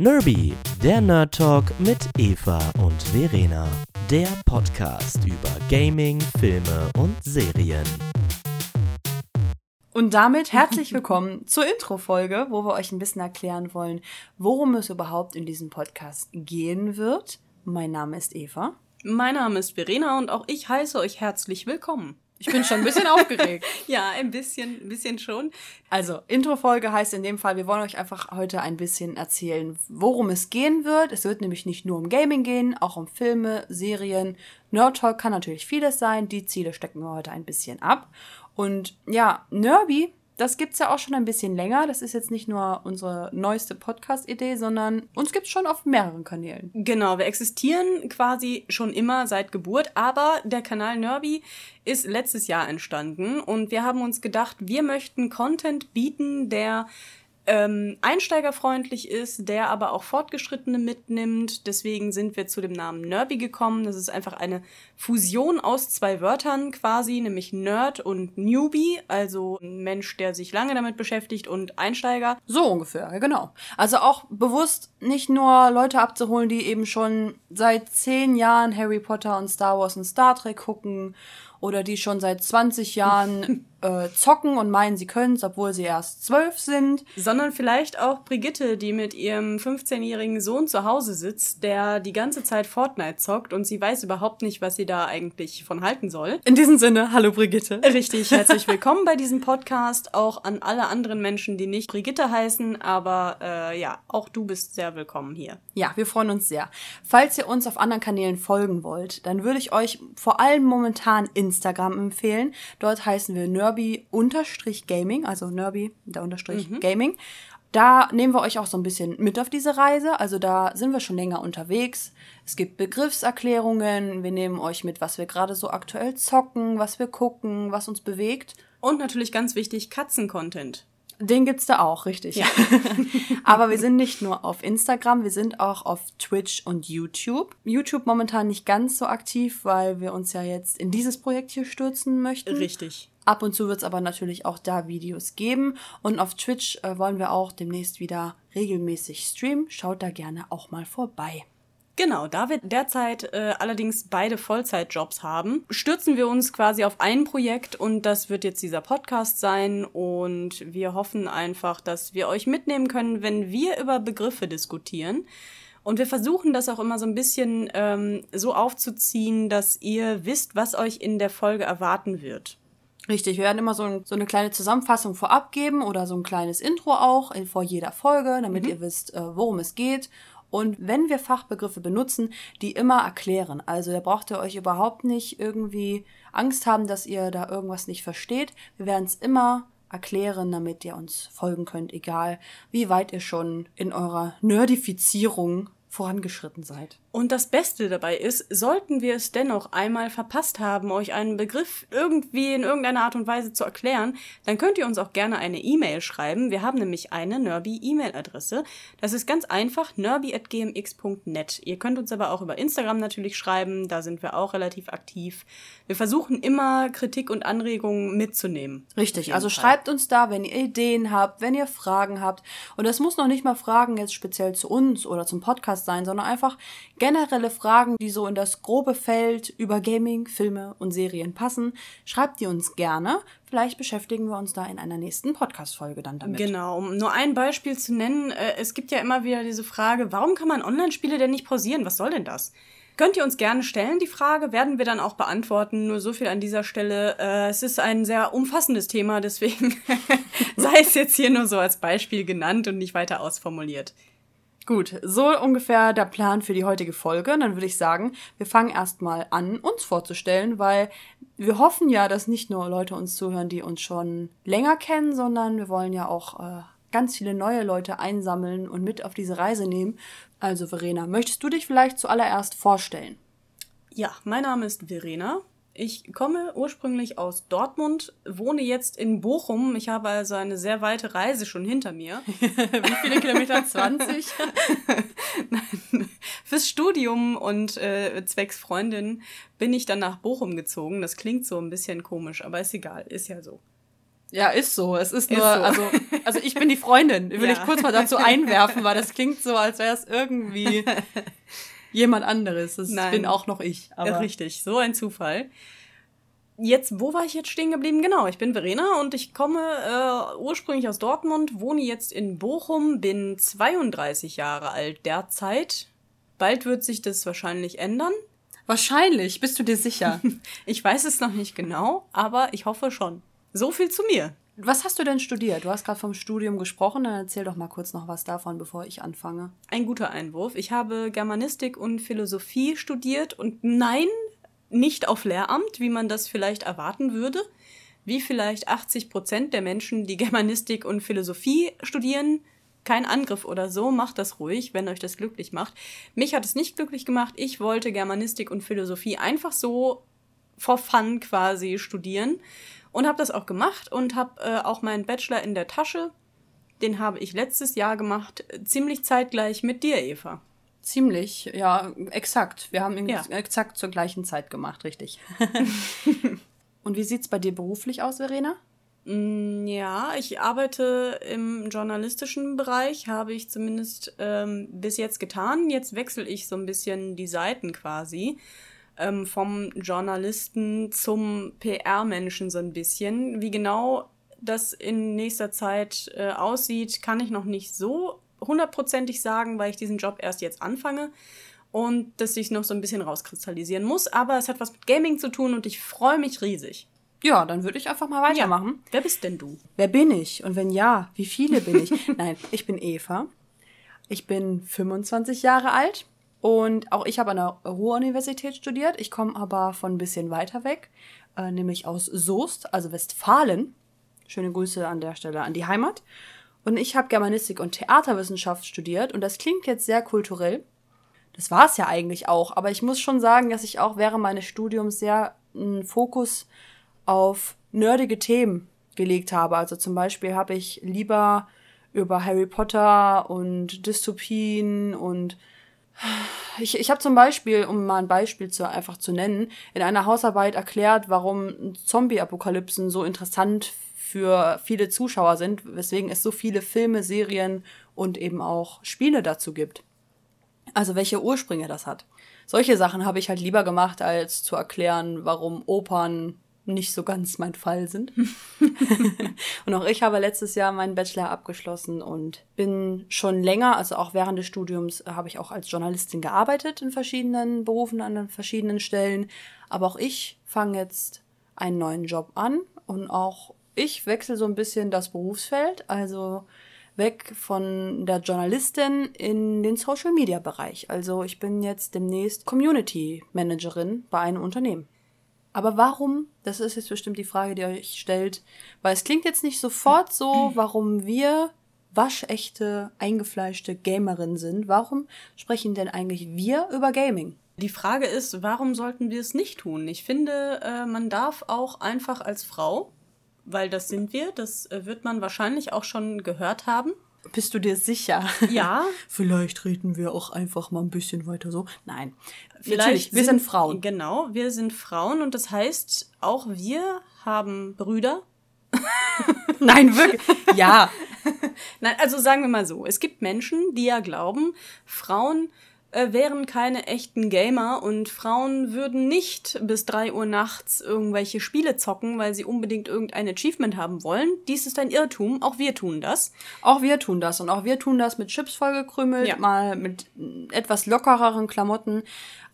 Nerby, der Nerd Talk mit Eva und Verena. Der Podcast über Gaming, Filme und Serien. Und damit herzlich willkommen zur Intro-Folge, wo wir euch ein bisschen erklären wollen, worum es überhaupt in diesem Podcast gehen wird. Mein Name ist Eva. Mein Name ist Verena und auch ich heiße euch herzlich willkommen. Ich bin schon ein bisschen aufgeregt. Ja, ein bisschen, ein bisschen schon. Also, Intro-Folge heißt in dem Fall, wir wollen euch einfach heute ein bisschen erzählen, worum es gehen wird. Es wird nämlich nicht nur um Gaming gehen, auch um Filme, Serien. Nerd Talk kann natürlich vieles sein. Die Ziele stecken wir heute ein bisschen ab. Und ja, Nerby das gibt's ja auch schon ein bisschen länger. Das ist jetzt nicht nur unsere neueste Podcast-Idee, sondern uns gibt's schon auf mehreren Kanälen. Genau, wir existieren quasi schon immer seit Geburt, aber der Kanal Nerby ist letztes Jahr entstanden und wir haben uns gedacht, wir möchten Content bieten, der ähm, einsteigerfreundlich ist, der aber auch Fortgeschrittene mitnimmt. Deswegen sind wir zu dem Namen Nerby gekommen. Das ist einfach eine Fusion aus zwei Wörtern quasi, nämlich Nerd und Newbie, also ein Mensch, der sich lange damit beschäftigt und Einsteiger. So ungefähr, genau. Also auch bewusst nicht nur Leute abzuholen, die eben schon seit zehn Jahren Harry Potter und Star Wars und Star Trek gucken oder die schon seit 20 Jahren äh, zocken und meinen, sie können es, obwohl sie erst zwölf sind. Sondern vielleicht auch Brigitte, die mit ihrem 15-jährigen Sohn zu Hause sitzt, der die ganze Zeit Fortnite zockt und sie weiß überhaupt nicht, was sie da eigentlich von halten soll. In diesem Sinne, hallo Brigitte. Richtig, herzlich willkommen bei diesem Podcast. Auch an alle anderen Menschen, die nicht Brigitte heißen, aber äh, ja, auch du bist sehr willkommen hier. Ja, wir freuen uns sehr. Falls ihr uns auf anderen Kanälen folgen wollt, dann würde ich euch vor allem momentan Instagram empfehlen. Dort heißen wir Nerd Nerby-Gaming, also Nerby, der Unterstrich mhm. Gaming. Da nehmen wir euch auch so ein bisschen mit auf diese Reise. Also da sind wir schon länger unterwegs. Es gibt Begriffserklärungen. Wir nehmen euch mit, was wir gerade so aktuell zocken, was wir gucken, was uns bewegt. Und natürlich ganz wichtig, Katzen-Content. Den gibt's da auch, richtig. Ja. Aber wir sind nicht nur auf Instagram, wir sind auch auf Twitch und YouTube. YouTube momentan nicht ganz so aktiv, weil wir uns ja jetzt in dieses Projekt hier stürzen möchten. Richtig. Ab und zu wird es aber natürlich auch da Videos geben. Und auf Twitch äh, wollen wir auch demnächst wieder regelmäßig streamen. Schaut da gerne auch mal vorbei. Genau, da wir derzeit äh, allerdings beide Vollzeitjobs haben, stürzen wir uns quasi auf ein Projekt und das wird jetzt dieser Podcast sein und wir hoffen einfach, dass wir euch mitnehmen können, wenn wir über Begriffe diskutieren. Und wir versuchen das auch immer so ein bisschen ähm, so aufzuziehen, dass ihr wisst, was euch in der Folge erwarten wird. Richtig, wir werden immer so, ein, so, eine kleine Zusammenfassung vorab geben oder so ein kleines Intro auch vor jeder Folge, damit mhm. ihr wisst, äh, worum es geht und wenn wir Fachbegriffe benutzen, die immer erklären. Also da braucht ihr euch überhaupt nicht irgendwie Angst haben, dass ihr da irgendwas nicht versteht. Wir werden es immer erklären, damit ihr uns folgen könnt, egal wie weit ihr schon in eurer Nerdifizierung vorangeschritten seid. Und das Beste dabei ist, sollten wir es dennoch einmal verpasst haben, euch einen Begriff irgendwie in irgendeiner Art und Weise zu erklären, dann könnt ihr uns auch gerne eine E-Mail schreiben. Wir haben nämlich eine Nerby-E-Mail-Adresse. Das ist ganz einfach, nerby.gmx.net. Ihr könnt uns aber auch über Instagram natürlich schreiben, da sind wir auch relativ aktiv. Wir versuchen immer Kritik und Anregungen mitzunehmen. Richtig, also Fall. schreibt uns da, wenn ihr Ideen habt, wenn ihr Fragen habt. Und das muss noch nicht mal Fragen jetzt speziell zu uns oder zum Podcast sein, sondern einfach generelle Fragen, die so in das grobe Feld über Gaming, Filme und Serien passen, schreibt ihr uns gerne. Vielleicht beschäftigen wir uns da in einer nächsten Podcast-Folge dann damit. Genau, um nur ein Beispiel zu nennen, äh, es gibt ja immer wieder diese Frage, warum kann man Online-Spiele denn nicht pausieren? Was soll denn das? Könnt ihr uns gerne stellen, die Frage, werden wir dann auch beantworten. Nur so viel an dieser Stelle. Äh, es ist ein sehr umfassendes Thema, deswegen sei es jetzt hier nur so als Beispiel genannt und nicht weiter ausformuliert. Gut, so ungefähr der Plan für die heutige Folge. Dann würde ich sagen, wir fangen erstmal an, uns vorzustellen, weil wir hoffen ja, dass nicht nur Leute uns zuhören, die uns schon länger kennen, sondern wir wollen ja auch äh, ganz viele neue Leute einsammeln und mit auf diese Reise nehmen. Also Verena, möchtest du dich vielleicht zuallererst vorstellen? Ja, mein Name ist Verena. Ich komme ursprünglich aus Dortmund, wohne jetzt in Bochum. Ich habe also eine sehr weite Reise schon hinter mir. Wie viele Kilometer? 20? Nein, fürs Studium und äh, zwecks Freundin bin ich dann nach Bochum gezogen. Das klingt so ein bisschen komisch, aber ist egal, ist ja so. Ja, ist so. Es ist nur, ist so. also Also ich bin die Freundin. Will Ja. ich kurz mal dazu einwerfen, weil das klingt so, als wäre es irgendwie jemand anderes. Das Nein. bin auch noch ich. Aber Richtig, so ein Zufall. Jetzt, wo war ich jetzt stehen geblieben? Genau, ich bin Verena und ich komme äh, ursprünglich aus Dortmund, wohne jetzt in Bochum, bin 32 Jahre alt derzeit. Bald wird sich das wahrscheinlich ändern. wahrscheinlich, bist du dir sicher? Ich weiß es noch nicht genau, aber ich hoffe schon. So viel zu mir. Was hast du denn studiert? Du hast gerade vom Studium gesprochen, dann erzähl doch mal kurz noch was davon, bevor ich anfange. Ein guter Einwurf. Ich habe Germanistik und Philosophie studiert und nein, nicht auf Lehramt, wie man das vielleicht erwarten würde. Wie vielleicht 80 Prozent der Menschen, die Germanistik und Philosophie studieren. Kein Angriff oder so, macht das ruhig, wenn euch das glücklich macht. Mich hat es nicht glücklich gemacht. Ich wollte Germanistik und Philosophie einfach so for fun quasi studieren und habe das auch gemacht und habe äh, auch meinen Bachelor in der Tasche. Den habe ich letztes Jahr gemacht, ziemlich zeitgleich mit dir, Eva. Ziemlich, ja, exakt. Wir haben ihn Ja. exakt zur gleichen Zeit gemacht, richtig. Und wie sieht's bei dir beruflich aus, Verena? Mm, Ja, ich arbeite im journalistischen Bereich, habe ich zumindest ähm, bis jetzt getan. Jetzt wechsle ich so ein bisschen die Seiten quasi. Ähm, vom Journalisten zum PR-Menschen so ein bisschen. Wie genau das in nächster Zeit äh, aussieht, kann ich noch nicht so hundertprozentig sagen, weil ich diesen Job erst jetzt anfange und das sich noch so ein bisschen rauskristallisieren muss. Aber es hat was mit Gaming zu tun und ich freue mich riesig. Ja, dann würde ich einfach mal weitermachen. Wer bist denn du? Wer bin ich? Und wenn ja, wie viele bin ich? Nein, ich bin Eva. Ich bin 25 Jahre alt und auch ich habe an der Ruhr-Universität studiert. Ich komme aber von ein bisschen weiter weg, äh, nämlich aus Soest, also Westfalen. Schöne Grüße an der Stelle an die Heimat. Und ich habe Germanistik und Theaterwissenschaft studiert und das klingt jetzt sehr kulturell. Das war es ja eigentlich auch, aber ich muss schon sagen, dass ich auch während meines Studiums sehr einen Fokus auf nerdige Themen gelegt habe. Also zum Beispiel habe ich lieber über Harry Potter und Dystopien und ich, ich habe zum Beispiel, um mal ein Beispiel zu, einfach zu nennen, in einer Hausarbeit erklärt, warum Zombie-Apokalypsen so interessant für viele Zuschauer sind, weswegen es so viele Filme, Serien und eben auch Spiele dazu gibt. Also welche Ursprünge das hat. Solche Sachen habe ich halt lieber gemacht, als zu erklären, warum Opern nicht so ganz mein Fall sind. und auch ich habe letztes Jahr meinen Bachelor abgeschlossen und bin schon länger, also auch während des Studiums, äh, habe ich auch als Journalistin gearbeitet in verschiedenen Berufen, an verschiedenen Stellen. Aber auch ich fange jetzt einen neuen Job an und auch ich wechsle so ein bisschen das Berufsfeld, also weg von der Journalistin in den Social Media Bereich. Also ich bin jetzt demnächst Community Managerin bei einem Unternehmen. Aber warum? Das ist jetzt bestimmt die Frage, die ihr euch stellt, weil es klingt jetzt nicht sofort so, warum wir waschechte, eingefleischte Gamerinnen sind. Warum sprechen denn eigentlich wir über Gaming? Die Frage ist, warum sollten wir es nicht tun? Ich finde, äh, man darf auch einfach als Frau, weil das sind wir, das äh, wird man wahrscheinlich auch schon gehört haben. Bist du dir sicher? Ja, Vielleicht reden wir auch einfach mal ein bisschen weiter so. Nein. vielleicht. Natürlich, wir sind Frauen. Genau, wir sind Frauen und das heißt, auch wir haben Brüder. Nein, wirklich. Ja, Nein, also sagen wir mal so, es gibt Menschen, die ja glauben, Frauen äh, wären keine echten Gamer und Frauen würden nicht bis 3 Uhr nachts irgendwelche Spiele zocken, weil sie unbedingt irgendein Achievement haben wollen. Dies ist ein Irrtum, auch wir tun das. Auch wir tun das und auch wir tun das mit Chips vollgekrümelt, Ja. mal mit etwas lockereren Klamotten.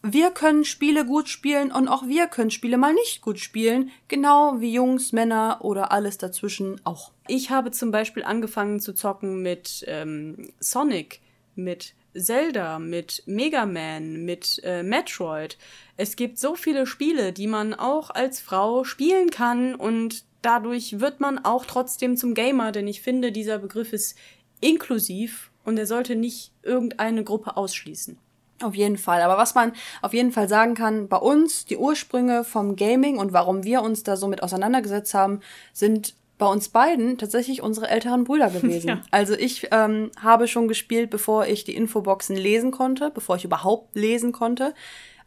Wir können Spiele gut spielen und auch wir können Spiele mal nicht gut spielen, genau wie Jungs, Männer oder alles dazwischen auch. Ich habe zum Beispiel angefangen zu zocken mit ähm, Sonic, mit Zelda, mit Mega Man, mit äh, Metroid. Es gibt so viele Spiele, die man auch als Frau spielen kann und dadurch wird man auch trotzdem zum Gamer, denn ich finde, dieser Begriff ist inklusiv und er sollte nicht irgendeine Gruppe ausschließen. Auf jeden Fall. Aber was man auf jeden Fall sagen kann, bei uns, die Ursprünge vom Gaming und warum wir uns da so mit auseinandergesetzt haben, sind bei uns beiden tatsächlich unsere älteren Brüder gewesen. Ja. Also ich ähm, habe schon gespielt, bevor ich die Infoboxen lesen konnte, bevor ich überhaupt lesen konnte.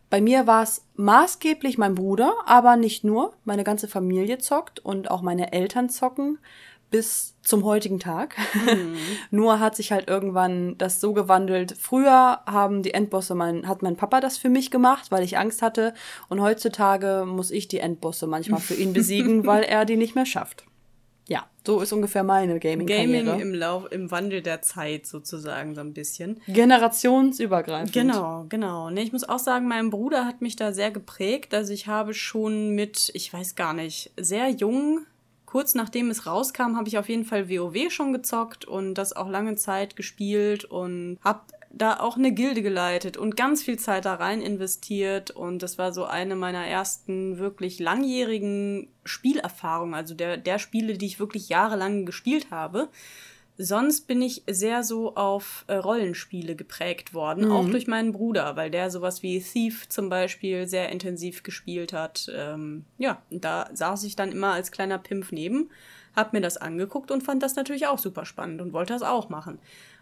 Bei mir war es maßgeblich mein Bruder, aber nicht nur. Meine ganze Familie zockt und auch meine Eltern zocken bis zum heutigen Tag. Mhm. Nur hat sich halt irgendwann das so gewandelt. Früher haben die Endbosse mein, hat mein Papa das für mich gemacht, weil ich Angst hatte. Und heutzutage muss ich die Endbosse manchmal für ihn besiegen, weil er die nicht mehr schafft. Ja, so ist ungefähr meine Gaming-Karriere. Gaming im Lauf, im Wandel der Zeit sozusagen so ein bisschen. Generationsübergreifend. Genau, genau. Nee, ich muss auch sagen, mein Bruder hat mich da sehr geprägt. Also ich habe schon mit, ich weiß gar nicht, sehr jung kurz nachdem es rauskam, habe ich auf jeden Fall WoW schon gezockt und das auch lange Zeit gespielt und habe da auch eine Gilde geleitet und ganz viel Zeit da rein investiert und das war so eine meiner ersten wirklich langjährigen Spielerfahrungen, also der, der Spiele, die ich wirklich jahrelang gespielt habe. Sonst bin ich sehr so auf äh, Rollenspiele geprägt worden, mhm. auch durch meinen Bruder, weil der sowas wie Thief zum Beispiel sehr intensiv gespielt hat. Ähm, ja, da saß ich dann immer als kleiner Pimpf neben, hab mir das angeguckt und fand das natürlich auch super spannend und wollte das auch machen.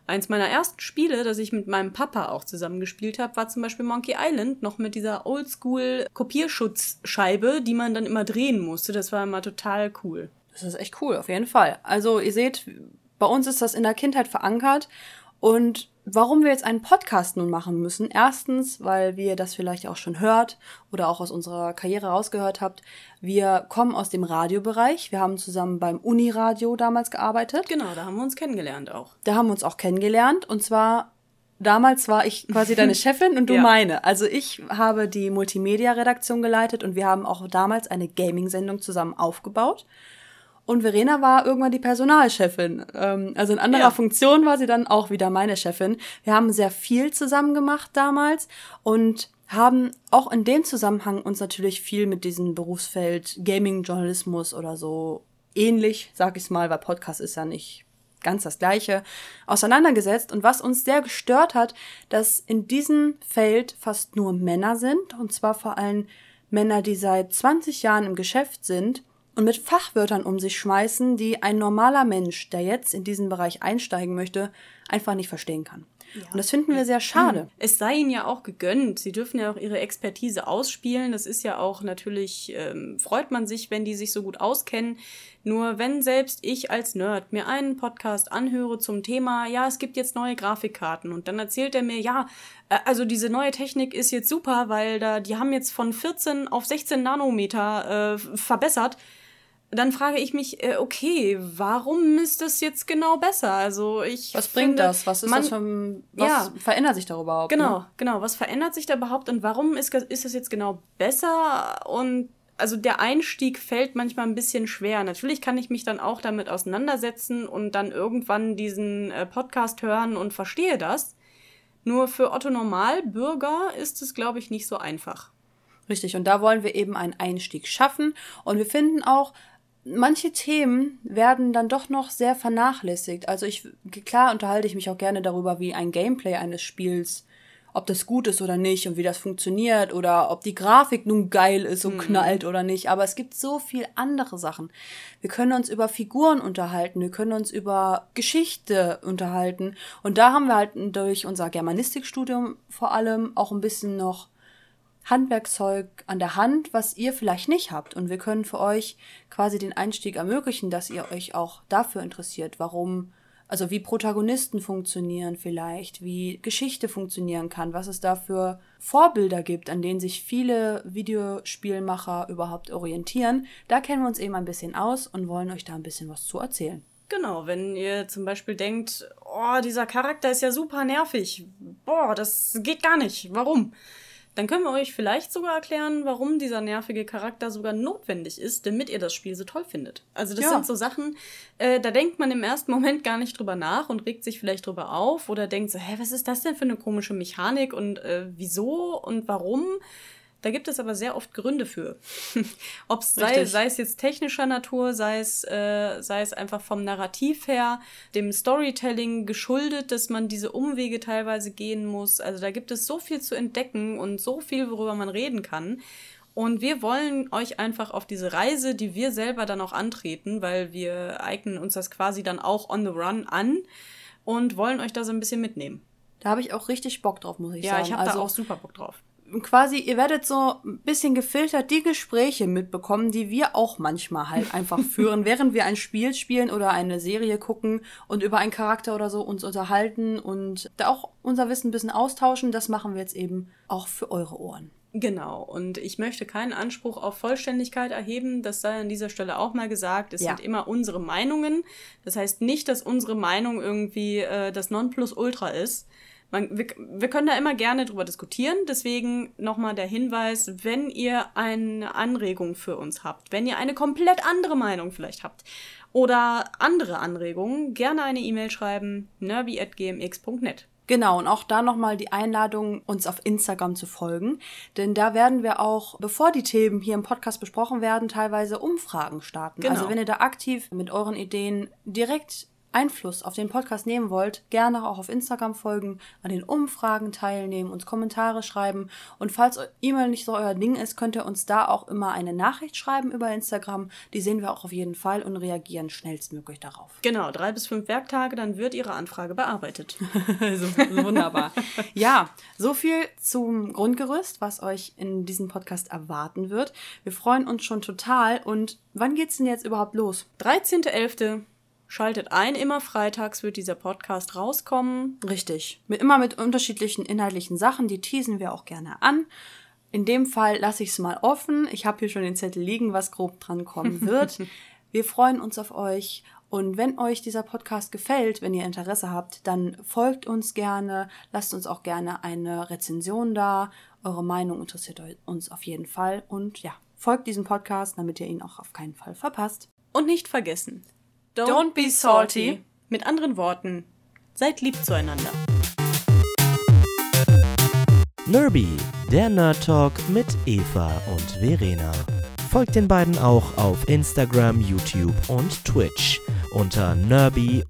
Eins meiner ersten Spiele, das ich mit meinem Papa auch zusammen gespielt habe, war zum Beispiel Monkey Island, noch mit dieser Oldschool-Kopierschutzscheibe, die man dann immer drehen musste. Das war immer total cool. Das ist echt cool, auf jeden Fall. Also ihr seht, bei uns ist das in der Kindheit verankert. Und warum wir jetzt einen Podcast nun machen müssen, erstens, weil wir das vielleicht auch schon hört oder auch aus unserer Karriere rausgehört habt, wir kommen aus dem Radiobereich. Wir haben zusammen beim Uniradio damals gearbeitet. Genau, da haben wir uns kennengelernt auch. Da haben wir uns auch kennengelernt. Und zwar, damals war ich quasi deine Chefin und du ja. meine. Also ich habe die Multimedia-Redaktion geleitet und wir haben auch damals eine Gaming-Sendung zusammen aufgebaut. Und Verena war irgendwann die Personalchefin. Ähm, also in anderer ja. Funktion war sie dann auch wieder meine Chefin. Wir haben sehr viel zusammen gemacht damals und haben auch in dem Zusammenhang uns natürlich viel mit diesem Berufsfeld Gaming-Journalismus oder so ähnlich, sag ich's mal, weil Podcast ist ja nicht ganz das gleiche, auseinandergesetzt. Und was uns sehr gestört hat, dass in diesem Feld fast nur Männer sind, und zwar vor allem Männer, die seit 20 Jahren im Geschäft sind und mit Fachwörtern um sich schmeißen, die ein normaler Mensch, der jetzt in diesen Bereich einsteigen möchte, einfach nicht verstehen kann. Ja. Und das finden wir sehr schade. Es sei ihnen ja auch gegönnt. Sie dürfen ja auch ihre Expertise ausspielen. Das ist ja auch natürlich, ähm, freut man sich, wenn die sich so gut auskennen. Nur wenn selbst ich als Nerd mir einen Podcast anhöre zum Thema, ja, es gibt jetzt neue Grafikkarten und dann erzählt er mir, ja, äh, also diese neue Technik ist jetzt super, weil da, die haben jetzt von 14 auf 16 Nanometer äh, verbessert dann frage ich mich, äh, okay, warum ist das jetzt genau besser? Also ich. Was bringt finde, das? Was ist man, das für was ja, verändert sich da überhaupt? Genau, ne? genau. Was verändert sich da überhaupt und warum ist, ist das jetzt genau besser? Und also der Einstieg fällt manchmal ein bisschen schwer. Natürlich kann ich mich dann auch damit auseinandersetzen und dann irgendwann diesen äh, Podcast hören und verstehe das. Nur für Otto Normalbürger ist es, glaube ich, nicht so einfach. Richtig, und da wollen wir eben einen Einstieg schaffen. Und wir finden auch, manche Themen werden dann doch noch sehr vernachlässigt. Also ich, klar unterhalte ich mich auch gerne darüber, wie ein Gameplay eines Spiels, ob das gut ist oder nicht und wie das funktioniert oder ob die Grafik nun geil ist und mhm. knallt oder nicht. Aber es gibt so viel andere Sachen. Wir können uns über Figuren unterhalten, wir können uns über Geschichte unterhalten. Und da haben wir halt durch unser Germanistikstudium vor allem auch ein bisschen noch Handwerkzeug an der Hand, was ihr vielleicht nicht habt. Und wir können für euch quasi den Einstieg ermöglichen, dass ihr euch auch dafür interessiert, warum, also wie Protagonisten funktionieren vielleicht, wie Geschichte funktionieren kann, was es da für Vorbilder gibt, an denen sich viele Videospielmacher überhaupt orientieren. Da kennen wir uns eben ein bisschen aus und wollen euch da ein bisschen was zu erzählen. Genau, wenn ihr zum Beispiel denkt, oh, dieser Charakter ist ja super nervig. Boah, das geht gar nicht. Warum? Dann können wir euch vielleicht sogar erklären, warum dieser nervige Charakter sogar notwendig ist, damit ihr das Spiel so toll findet. Also das ja. sind so Sachen, äh, da denkt man im ersten Moment gar nicht drüber nach und regt sich vielleicht drüber auf oder denkt so, hä, was ist das denn für eine komische Mechanik und äh, wieso und warum? Da gibt es aber sehr oft Gründe für. Ob es sei, sei es jetzt technischer Natur, sei es, äh, sei es einfach vom Narrativ her, dem Storytelling geschuldet, dass man diese Umwege teilweise gehen muss. Also da gibt es so viel zu entdecken und so viel, worüber man reden kann. Und wir wollen euch einfach auf diese Reise, die wir selber dann auch antreten, weil wir eignen uns das quasi dann auch on the run an und wollen euch da so ein bisschen mitnehmen. Da habe ich auch richtig Bock drauf, muss ich ja, sagen. Ja, ich habe also, da auch super Bock drauf quasi, ihr werdet so ein bisschen gefiltert die Gespräche mitbekommen, die wir auch manchmal halt einfach führen, während wir ein Spiel spielen oder eine Serie gucken und über einen Charakter oder so uns unterhalten und da auch unser Wissen ein bisschen austauschen. Das machen wir jetzt eben auch für eure Ohren. Genau, und ich möchte keinen Anspruch auf Vollständigkeit erheben, das sei an dieser Stelle auch mal gesagt. Es Ja. sind immer unsere Meinungen. Das heißt nicht, dass unsere Meinung irgendwie äh, das Nonplusultra ist. Man, wir, wir können da immer gerne drüber diskutieren. Deswegen nochmal der Hinweis, wenn ihr eine Anregung für uns habt, wenn ihr eine komplett andere Meinung vielleicht habt oder andere Anregungen, gerne eine E-Mail schreiben, nerby.gmx.net. Genau, und auch da nochmal die Einladung, uns auf Instagram zu folgen. Denn da werden wir auch, bevor die Themen hier im Podcast besprochen werden, teilweise Umfragen starten. Genau. Also wenn ihr da aktiv mit euren Ideen direkt Einfluss auf den Podcast nehmen wollt, gerne auch auf Instagram folgen, an den Umfragen teilnehmen, uns Kommentare schreiben. Und falls E-Mail nicht so euer Ding ist, könnt ihr uns da auch immer eine Nachricht schreiben über Instagram. Die sehen wir auch auf jeden Fall und reagieren schnellstmöglich darauf. Genau, drei bis fünf Werktage, dann wird Ihre Anfrage bearbeitet. so, wunderbar. ja, so viel zum Grundgerüst, was euch in diesem Podcast erwarten wird. Wir freuen uns schon total. Und wann geht's denn jetzt überhaupt los? 13.11. Schaltet ein, immer freitags wird dieser Podcast rauskommen. Richtig. Mit, immer mit unterschiedlichen inhaltlichen Sachen, die teasen wir auch gerne an. In dem Fall lasse ich es mal offen. Ich habe hier schon den Zettel liegen, was grob dran kommen wird. wir freuen uns auf euch. Und wenn euch dieser Podcast gefällt, wenn ihr Interesse habt, dann folgt uns gerne, lasst uns auch gerne eine Rezension da. Eure Meinung interessiert uns auf jeden Fall. Und ja, folgt diesem Podcast, damit ihr ihn auch auf keinen Fall verpasst. Und nicht vergessen, Don't be salty. Mit anderen Worten, seid lieb zueinander. Nerby, der Nerd Talk mit Eva und Verena. Folgt den beiden auch auf Instagram, YouTube und Twitch unter nerby-gaming.